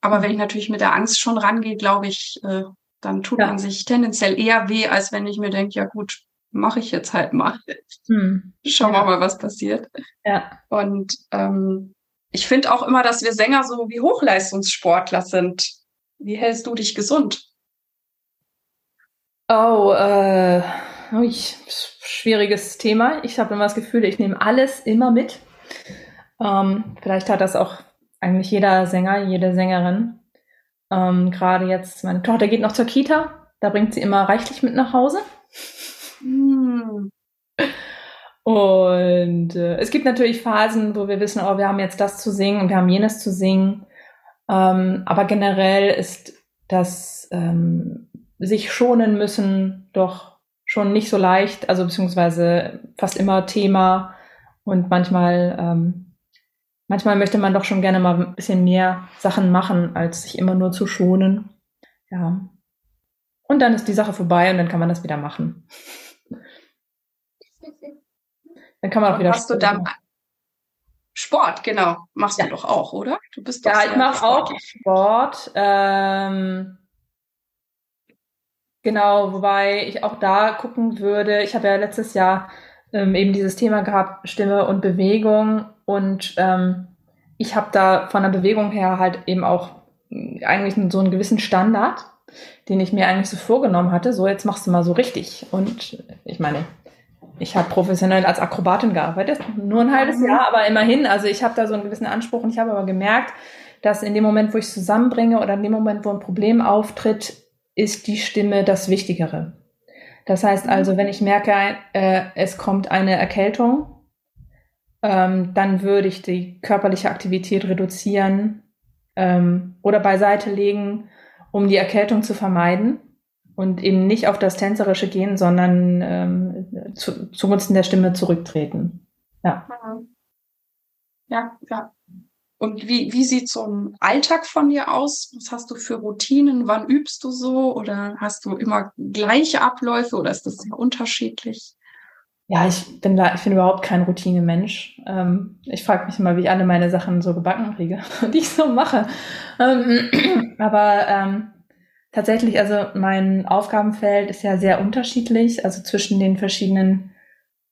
A: Aber wenn ich natürlich mit der Angst schon rangehe, glaube ich, äh, dann tut ja. man sich tendenziell eher weh, als wenn ich mir denke, ja gut, mache ich jetzt halt mal. Hm. Schauen wir ja. mal, was passiert. Ja. Und ähm, ich finde auch immer, dass wir Sänger so wie Hochleistungssportler sind. Wie hältst du dich gesund?
B: Oh, äh, ui, schwieriges Thema. Ich habe immer das Gefühl, ich nehme alles immer mit. Ähm, vielleicht hat das auch eigentlich jeder Sänger, jede Sängerin. Ähm, Gerade jetzt, meine Tochter geht noch zur Kita, da bringt sie immer reichlich mit nach Hause. Mm. Und äh, es gibt natürlich Phasen, wo wir wissen, oh, wir haben jetzt das zu singen und wir haben jenes zu singen. Ähm, aber generell ist das ähm, sich schonen müssen doch schon nicht so leicht, also beziehungsweise fast immer Thema und manchmal ähm, manchmal möchte man doch schon gerne mal ein bisschen mehr Sachen machen, als sich immer nur zu schonen. Ja. Und dann ist die Sache vorbei und dann kann man das wieder machen. *laughs* Dann kann man auch wieder.
A: Hast du da Sport, genau. Machst ja. du doch auch, oder?
B: Du bist doch Ja, ich mache auch Sport. Ähm, genau, wobei ich auch da gucken würde. Ich habe ja letztes Jahr ähm, eben dieses Thema gehabt, Stimme und Bewegung. Und ähm, ich habe da von der Bewegung her halt eben auch eigentlich so einen gewissen Standard, den ich mir eigentlich so vorgenommen hatte. So, jetzt machst du mal so richtig. Und ich meine, ich habe professionell als Akrobatin gearbeitet, nur ein halbes mhm. Jahr, aber immerhin. Also ich habe da so einen gewissen Anspruch und ich habe aber gemerkt, dass in dem Moment, wo ich es zusammenbringe oder in dem Moment, wo ein Problem auftritt, ist die Stimme das Wichtigere. Das heißt also, wenn ich merke, äh, es kommt eine Erkältung, ähm, dann würde ich die körperliche Aktivität reduzieren ähm, oder beiseite legen, um die Erkältung zu vermeiden und eben nicht auf das Tänzerische gehen, sondern ähm, zu, zugunsten der Stimme zurücktreten. Ja.
A: Ja, ja. Und wie, wie sieht so ein Alltag von dir aus? Was hast du für Routinen? Wann übst du so? Oder hast du immer gleiche Abläufe oder ist das sehr unterschiedlich?
B: Ja, ich bin da, ich bin überhaupt kein Routinemensch. Ähm, ich frage mich immer, wie ich alle meine Sachen so gebacken kriege, *laughs* die ich so mache. Ähm, *clears throat* aber ähm, Tatsächlich, also mein Aufgabenfeld ist ja sehr unterschiedlich, also zwischen den verschiedenen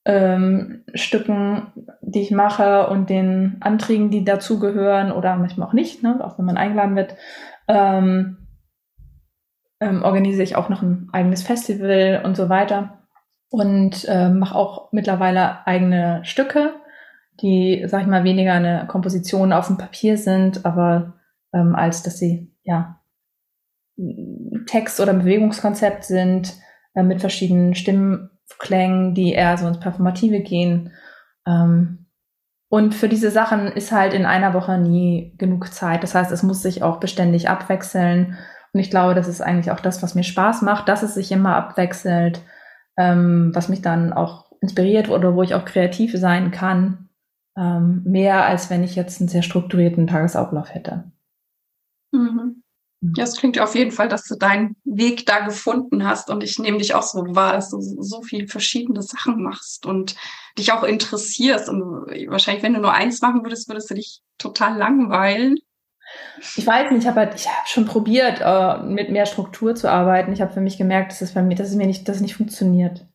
B: ähm, Stücken, die ich mache und den Anträgen, die dazugehören oder manchmal auch nicht, ne, auch wenn man eingeladen wird, ähm, ähm, organisiere ich auch noch ein eigenes Festival und so weiter und äh, mache auch mittlerweile eigene Stücke, die, sag ich mal, weniger eine Komposition auf dem Papier sind, aber ähm, als dass sie ja Text- oder Bewegungskonzept sind, äh, mit verschiedenen Stimmklängen, die eher so ins Performative gehen. Ähm, und für diese Sachen ist halt in einer Woche nie genug Zeit. Das heißt, es muss sich auch beständig abwechseln. Und ich glaube, das ist eigentlich auch das, was mir Spaß macht, dass es sich immer abwechselt, ähm, was mich dann auch inspiriert oder wo ich auch kreativ sein kann. Ähm, mehr als wenn ich jetzt einen sehr strukturierten Tagesablauf hätte.
A: Mhm. Mhm. Ja, es klingt auf jeden Fall, dass du deinen Weg da gefunden hast und ich nehme dich auch so wahr, dass du so viel verschiedene Sachen machst und dich auch interessierst und wahrscheinlich, wenn du nur eins machen würdest, würdest du dich total langweilen.
B: Ich weiß nicht, ich habe halt, ich habe schon probiert, äh, mit mehr Struktur zu arbeiten. Ich habe für mich gemerkt, dass es bei mir, dass es mir nicht, dass es nicht funktioniert.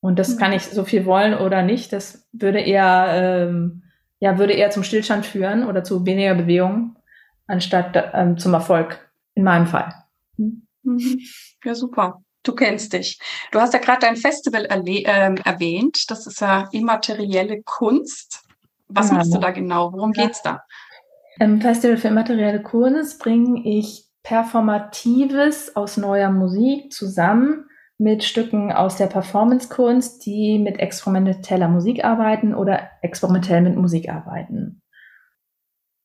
B: Und das mhm. kann ich so viel wollen oder nicht. Das würde eher, ähm, ja, würde eher zum Stillstand führen oder zu weniger Bewegung, anstatt ähm, zum Erfolg in meinem Fall.
A: Mhm. Ja, super. Du kennst dich. Du hast ja gerade dein Festival äh, erwähnt. Das ist ja immaterielle Kunst. Was genau. machst du da genau? Worum ja. geht's da?
B: Im Festival für immaterielle Kunst bringe ich Performatives aus neuer Musik zusammen mit Stücken aus der Performancekunst, die mit experimenteller Musik arbeiten oder experimentell mit Musik arbeiten.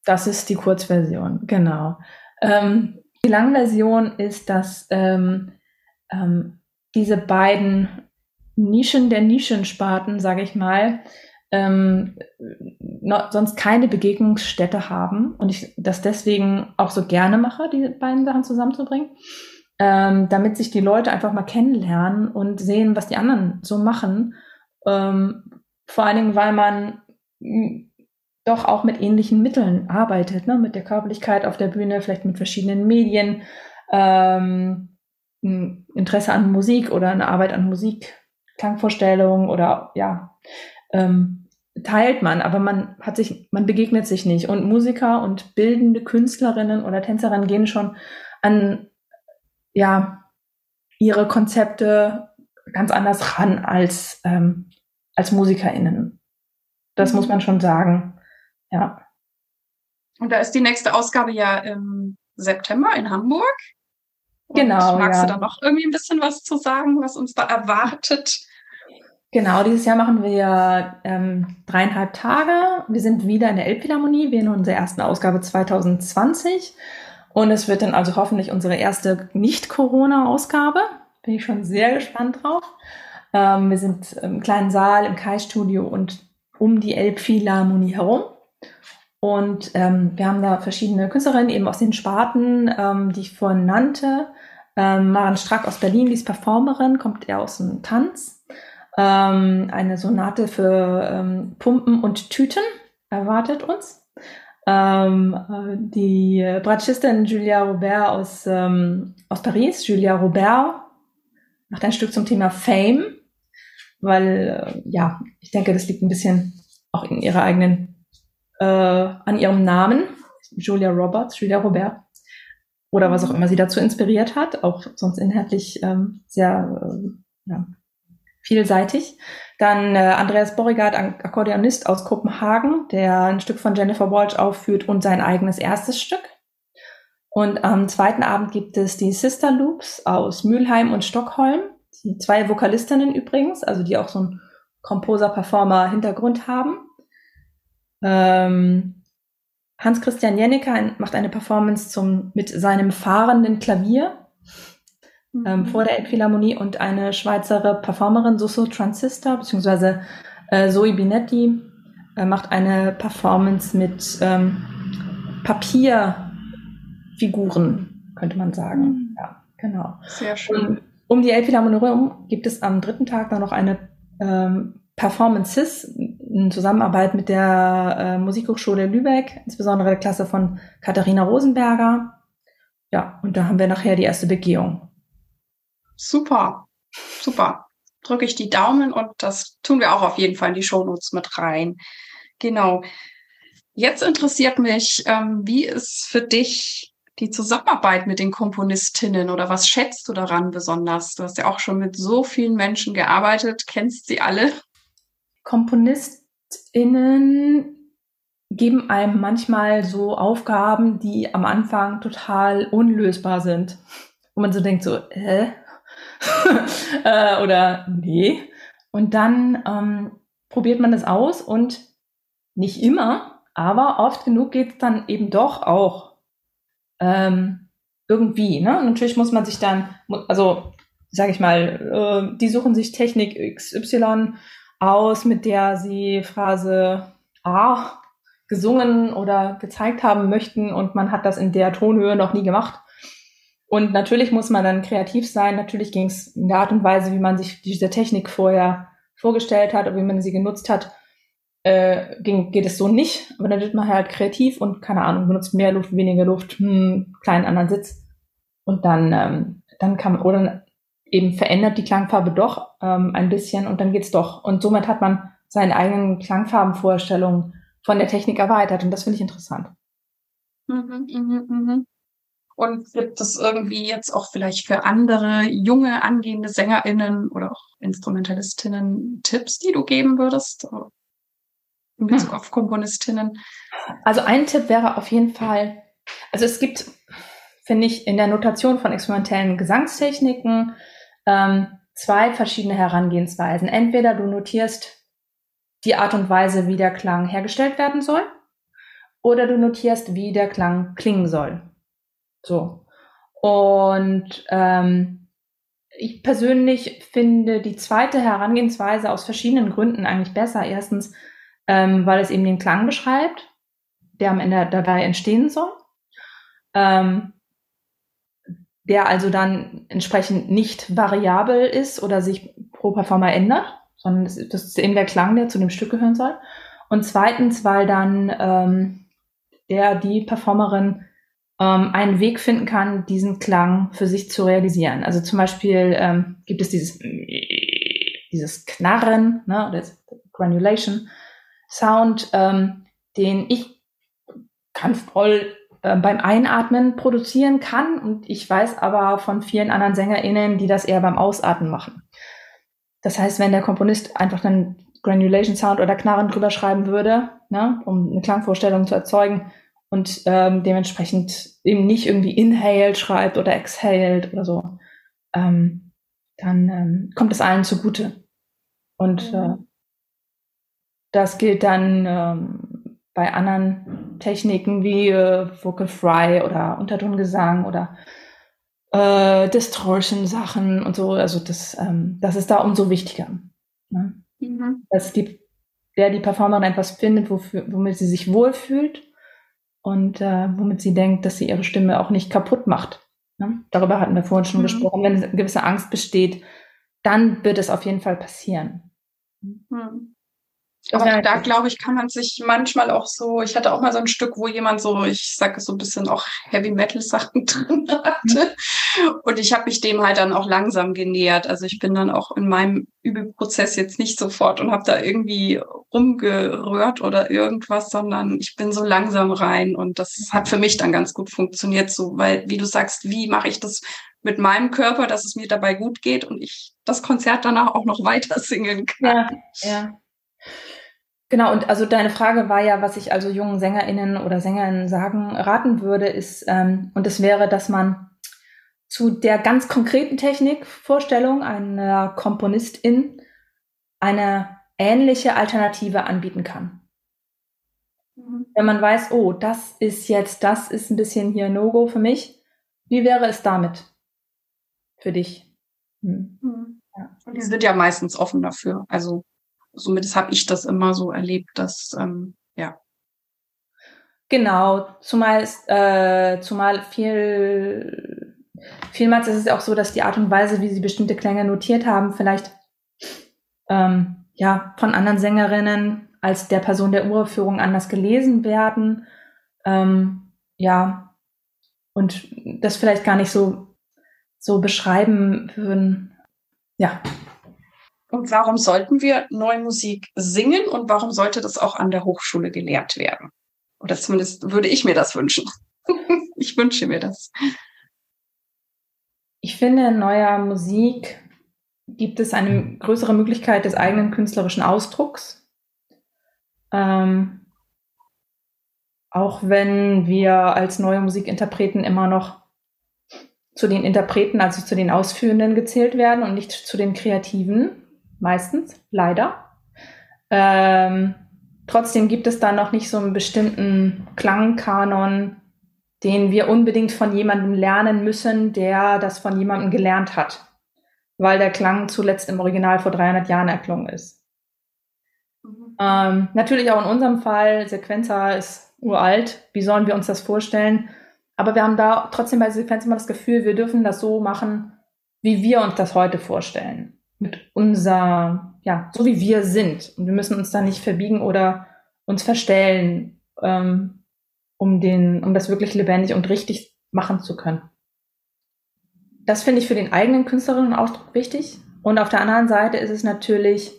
B: Das ist die Kurzversion, genau. Ähm, die Langversion ist, dass ähm, ähm, diese beiden Nischen der Nischensparten, sage ich mal, ähm, no, sonst keine Begegnungsstätte haben und ich das deswegen auch so gerne mache, die beiden Sachen zusammenzubringen, ähm, damit sich die Leute einfach mal kennenlernen und sehen, was die anderen so machen. Ähm, vor allen Dingen, weil man doch auch mit ähnlichen Mitteln arbeitet, ne? mit der Körperlichkeit auf der Bühne, vielleicht mit verschiedenen Medien, ähm, ein Interesse an Musik oder eine Arbeit an Musik, Klangvorstellungen oder ja, ähm, teilt man, aber man hat sich, man begegnet sich nicht. Und Musiker und bildende Künstlerinnen oder Tänzerinnen gehen schon an ja ihre Konzepte ganz anders ran als ähm, als MusikerInnen. Das muss man schon sagen. Ja.
A: Und da ist die nächste Ausgabe ja im September in Hamburg.
B: Und genau.
A: Magst ja. du da noch irgendwie ein bisschen was zu sagen, was uns da erwartet?
B: Genau, dieses Jahr machen wir ähm, dreieinhalb Tage. Wir sind wieder in der Elbphilharmonie, wir in unserer ersten Ausgabe 2020. Und es wird dann also hoffentlich unsere erste Nicht-Corona-Ausgabe. Bin ich schon sehr gespannt drauf. Ähm, wir sind im kleinen Saal, im Kai-Studio und um die Elbphilharmonie herum. Und ähm, wir haben da verschiedene Künstlerinnen eben aus den Sparten, ähm, die ich vorhin nannte. Ähm, Maren Strack aus Berlin, die ist Performerin, kommt eher aus dem Tanz. Ähm, eine Sonate für ähm, Pumpen und Tüten erwartet uns. Ähm, äh, die Bratschistin Julia Robert aus, ähm, aus Paris, Julia Robert, macht ein Stück zum Thema Fame, weil, äh, ja, ich denke, das liegt ein bisschen auch in ihrer eigenen, äh, an ihrem Namen, Julia Roberts, Julia Robert, oder was auch immer sie dazu inspiriert hat, auch sonst inhaltlich ähm, sehr äh, ja, vielseitig. Dann äh, Andreas Borigard, Akkordeonist aus Kopenhagen, der ein Stück von Jennifer Walsh aufführt und sein eigenes erstes Stück. Und am zweiten Abend gibt es die Sister Loops aus Mülheim und Stockholm. Die zwei Vokalistinnen übrigens, also die auch so ein Composer-Performer-Hintergrund haben. Ähm, Hans-Christian Jennecker macht eine Performance zum, mit seinem fahrenden Klavier ähm, mhm. vor der Elbphilharmonie und eine Schweizer Performerin, Susso Transistor, beziehungsweise äh, Zoe Binetti, äh, macht eine Performance mit ähm, Papierfiguren, könnte man sagen. Mhm. Ja, genau.
A: Sehr schön.
B: Und um die Elbphilharmonie herum gibt es am dritten Tag dann noch eine ähm, Performances in Zusammenarbeit mit der äh, Musikhochschule Lübeck, insbesondere der Klasse von Katharina Rosenberger. Ja, und da haben wir nachher die erste Begehung.
A: Super, super. Drücke ich die Daumen und das tun wir auch auf jeden Fall in die Shownotes mit rein. Genau. Jetzt interessiert mich, ähm, wie ist für dich die Zusammenarbeit mit den Komponistinnen oder was schätzt du daran besonders? Du hast ja auch schon mit so vielen Menschen gearbeitet, kennst sie alle.
B: KomponistInnen geben einem manchmal so Aufgaben, die am Anfang total unlösbar sind. Und man so denkt so, hä? *laughs* äh, oder nee. Und dann ähm, probiert man das aus und nicht immer, aber oft genug geht es dann eben doch auch ähm, irgendwie. Ne? Natürlich muss man sich dann, also sage ich mal, äh, die suchen sich Technik XY aus, mit der sie Phrase A gesungen oder gezeigt haben möchten und man hat das in der Tonhöhe noch nie gemacht. Und natürlich muss man dann kreativ sein. Natürlich ging es in der Art und Weise, wie man sich diese Technik vorher vorgestellt hat oder wie man sie genutzt hat, äh, ging, geht es so nicht. Aber dann wird man halt kreativ und keine Ahnung, benutzt mehr Luft, weniger Luft, hm, kleinen anderen Sitz. Und dann, ähm, dann kann man, oder eben verändert die Klangfarbe doch ähm, ein bisschen und dann geht's doch. Und somit hat man seine eigenen Klangfarbenvorstellungen von der Technik erweitert und das finde ich interessant.
A: Mhm, mh, mh. Und gibt es irgendwie jetzt auch vielleicht für andere junge, angehende SängerInnen oder auch Instrumentalistinnen Tipps, die du geben würdest? In Bezug hm. auf Komponistinnen?
B: Also ein Tipp wäre auf jeden Fall, also es gibt, finde ich, in der Notation von experimentellen Gesangstechniken ähm, zwei verschiedene Herangehensweisen. Entweder du notierst die Art und Weise, wie der Klang hergestellt werden soll oder du notierst, wie der Klang klingen soll. So. Und ähm, ich persönlich finde die zweite Herangehensweise aus verschiedenen Gründen eigentlich besser. Erstens, ähm, weil es eben den Klang beschreibt, der am Ende dabei entstehen soll. Ähm, der also dann entsprechend nicht variabel ist oder sich pro Performer ändert, sondern das ist eben der Klang, der zu dem Stück gehören soll. Und zweitens, weil dann ähm, der, die Performerin ähm, einen Weg finden kann, diesen Klang für sich zu realisieren. Also zum Beispiel ähm, gibt es dieses, dieses Knarren, ne, oder Granulation Sound, ähm, den ich ganz voll äh, beim Einatmen produzieren kann. Und ich weiß aber von vielen anderen SängerInnen, die das eher beim Ausatmen machen. Das heißt, wenn der Komponist einfach dann Granulation Sound oder Knarren drüber schreiben würde, ne, um eine Klangvorstellung zu erzeugen und ähm, dementsprechend eben nicht irgendwie inhaled schreibt oder exhaled oder so, ähm, dann ähm, kommt es allen zugute. Und mhm. äh, das gilt dann ähm, bei anderen Techniken wie äh, Vocal Fry oder Untertongesang oder äh, Distortion-Sachen und so. Also das, ähm, das ist da umso wichtiger. Ne? Mhm. Dass die, der die Performerin etwas findet, wofür, womit sie sich wohlfühlt und äh, womit sie denkt, dass sie ihre Stimme auch nicht kaputt macht. Ne? Darüber hatten wir vorhin schon mhm. gesprochen. Wenn eine gewisse Angst besteht, dann wird es auf jeden Fall passieren.
A: Mhm. Aber da glaube ich, kann man sich manchmal auch so, ich hatte auch mal so ein Stück, wo jemand so, ich sage so ein bisschen auch Heavy Metal Sachen *laughs* drin hatte. Und ich habe mich dem halt dann auch langsam genähert. Also ich bin dann auch in meinem Übeprozess jetzt nicht sofort und habe da irgendwie rumgerührt oder irgendwas, sondern ich bin so langsam rein und das hat für mich dann ganz gut funktioniert, so, weil, wie du sagst, wie mache ich das mit meinem Körper, dass es mir dabei gut geht und ich das Konzert danach auch noch *laughs* weiter singen
B: kann. Ja, ja. Genau, und also deine Frage war ja, was ich also jungen SängerInnen oder Sängerinnen sagen, raten würde, ist, ähm, und das wäre, dass man zu der ganz konkreten Technikvorstellung einer Komponistin eine ähnliche Alternative anbieten kann. Mhm. Wenn man weiß, oh, das ist jetzt, das ist ein bisschen hier No-Go für mich, wie wäre es damit für dich?
A: Hm. Mhm. Ja. Und die sind ja meistens offen dafür. Also somit habe ich das immer so erlebt, dass ähm, ja.
B: Genau, zumal äh, zumal viel vielmals ist es auch so, dass die Art und Weise, wie sie bestimmte Klänge notiert haben, vielleicht ähm, ja von anderen Sängerinnen als der Person der Uraufführung anders gelesen werden. Ähm, ja, und das vielleicht gar nicht so so beschreiben würden. Ja,
A: und warum sollten wir neue Musik singen und warum sollte das auch an der Hochschule gelehrt werden? Oder zumindest würde ich mir das wünschen. *laughs* ich wünsche mir das.
B: Ich finde, in neuer Musik gibt es eine größere Möglichkeit des eigenen künstlerischen Ausdrucks. Ähm, auch wenn wir als neue Musikinterpreten immer noch zu den Interpreten, also zu den Ausführenden gezählt werden und nicht zu den Kreativen meistens, leider. Ähm, trotzdem gibt es da noch nicht so einen bestimmten Klangkanon, den wir unbedingt von jemandem lernen müssen, der das von jemandem gelernt hat, weil der Klang zuletzt im Original vor 300 Jahren erklungen ist. Mhm. Ähm, natürlich auch in unserem Fall, Sequenza ist uralt, wie sollen wir uns das vorstellen? Aber wir haben da trotzdem bei Sequenza immer das Gefühl, wir dürfen das so machen, wie wir uns das heute vorstellen mit unser, ja, so wie wir sind. Und wir müssen uns da nicht verbiegen oder uns verstellen, ähm, um den, um das wirklich lebendig und richtig machen zu können. Das finde ich für den eigenen künstlerischen Ausdruck wichtig. Und auf der anderen Seite ist es natürlich,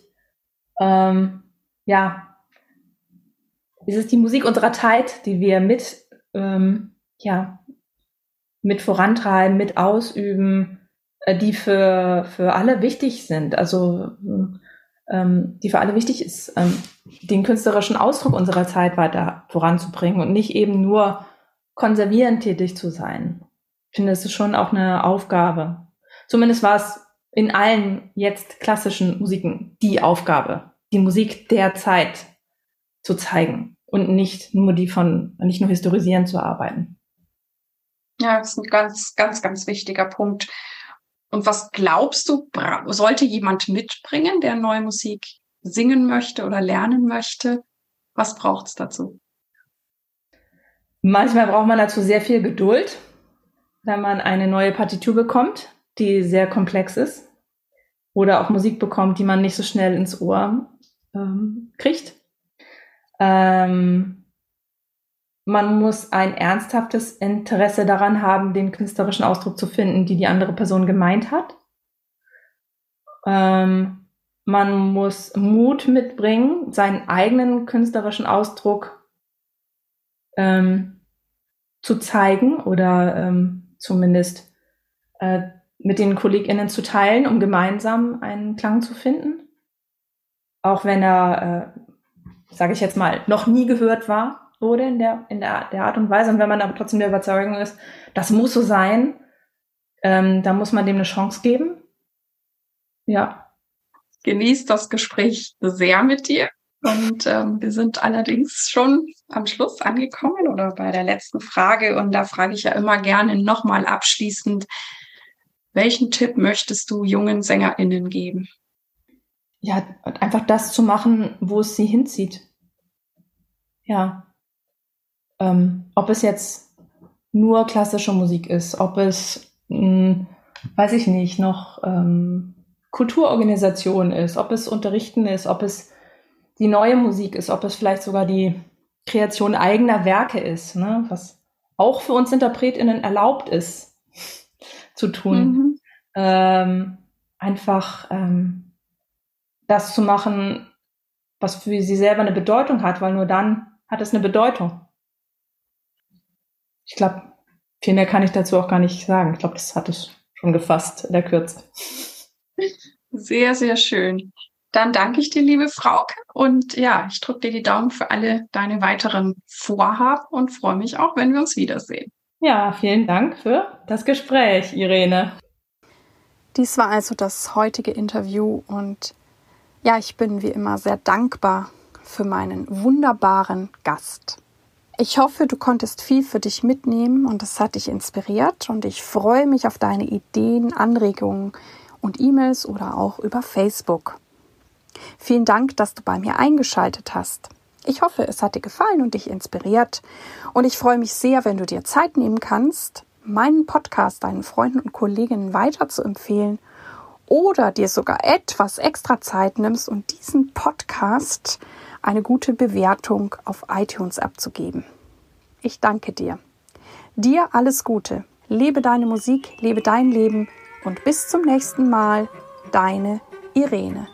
B: ähm, ja, ist es die Musik unserer Zeit, die wir mit, ähm, ja, mit vorantreiben, mit ausüben, die für, für alle wichtig sind, also ähm, die für alle wichtig ist, ähm, den künstlerischen Ausdruck unserer Zeit weiter voranzubringen und nicht eben nur konservierend tätig zu sein. Ich finde, es ist schon auch eine Aufgabe. Zumindest war es in allen jetzt klassischen Musiken die Aufgabe, die Musik der Zeit zu zeigen. und nicht nur die von, nicht nur historisierend zu arbeiten.
A: Ja, das ist ein ganz, ganz, ganz wichtiger Punkt. Und was glaubst du, sollte jemand mitbringen, der neue Musik singen möchte oder lernen möchte? Was braucht es dazu?
B: Manchmal braucht man dazu sehr viel Geduld, wenn man eine neue Partitur bekommt, die sehr komplex ist. Oder auch Musik bekommt, die man nicht so schnell ins Ohr ähm, kriegt. Ähm, man muss ein ernsthaftes Interesse daran haben, den künstlerischen Ausdruck zu finden, die die andere Person gemeint hat. Ähm, man muss Mut mitbringen, seinen eigenen künstlerischen Ausdruck ähm, zu zeigen oder ähm, zumindest äh, mit den KollegInnen zu teilen, um gemeinsam einen Klang zu finden. Auch wenn er, äh, sage ich jetzt mal, noch nie gehört war wurde in der, in der, der Art und Weise. Und wenn man aber trotzdem der Überzeugung ist, das muss so sein, ähm, da muss man dem eine Chance geben. Ja.
A: Genießt das Gespräch sehr mit dir. Und ähm, wir sind allerdings schon am Schluss angekommen oder bei der letzten Frage. Und da frage ich ja immer gerne nochmal abschließend, welchen Tipp möchtest du jungen SängerInnen geben?
B: Ja, einfach das zu machen, wo es sie hinzieht. Ja, ähm, ob es jetzt nur klassische Musik ist, ob es, mh, hm, weiß ich nicht, noch ähm, Kulturorganisation ist, ob es Unterrichten ist, ob es die neue Musik ist, ob es vielleicht sogar die Kreation eigener Werke ist, ne? was auch für uns InterpretInnen erlaubt ist *laughs* zu tun. Mhm. Ähm, einfach ähm, das zu machen, was für sie selber eine Bedeutung hat, weil nur dann hat es eine Bedeutung ich glaube, viel mehr kann ich dazu auch gar nicht sagen. Ich glaube, das hat es schon gefasst in der Kürze.
A: Sehr, sehr schön. Dann danke ich dir, liebe Frauke. Und ja, ich drücke dir die Daumen für alle deine weiteren Vorhaben und freue mich auch, wenn wir uns wiedersehen.
B: Ja, vielen Dank für das Gespräch, Irene.
A: Dies war also das heutige Interview und ja, ich bin wie immer sehr dankbar für meinen wunderbaren Gast. Ich hoffe, du konntest viel für dich mitnehmen und es hat dich inspiriert und ich freue mich auf deine Ideen, Anregungen und E-Mails oder auch über Facebook. Vielen Dank, dass du bei mir eingeschaltet hast. Ich hoffe, es hat dir gefallen und dich inspiriert und ich freue mich sehr, wenn du dir Zeit nehmen kannst, meinen Podcast deinen Freunden und Kolleginnen weiter zu empfehlen oder dir sogar etwas extra Zeit nimmst und diesen Podcast eine gute Bewertung auf iTunes abzugeben. Ich danke dir. Dir alles Gute. Lebe deine Musik, lebe dein Leben und bis zum nächsten Mal, deine Irene.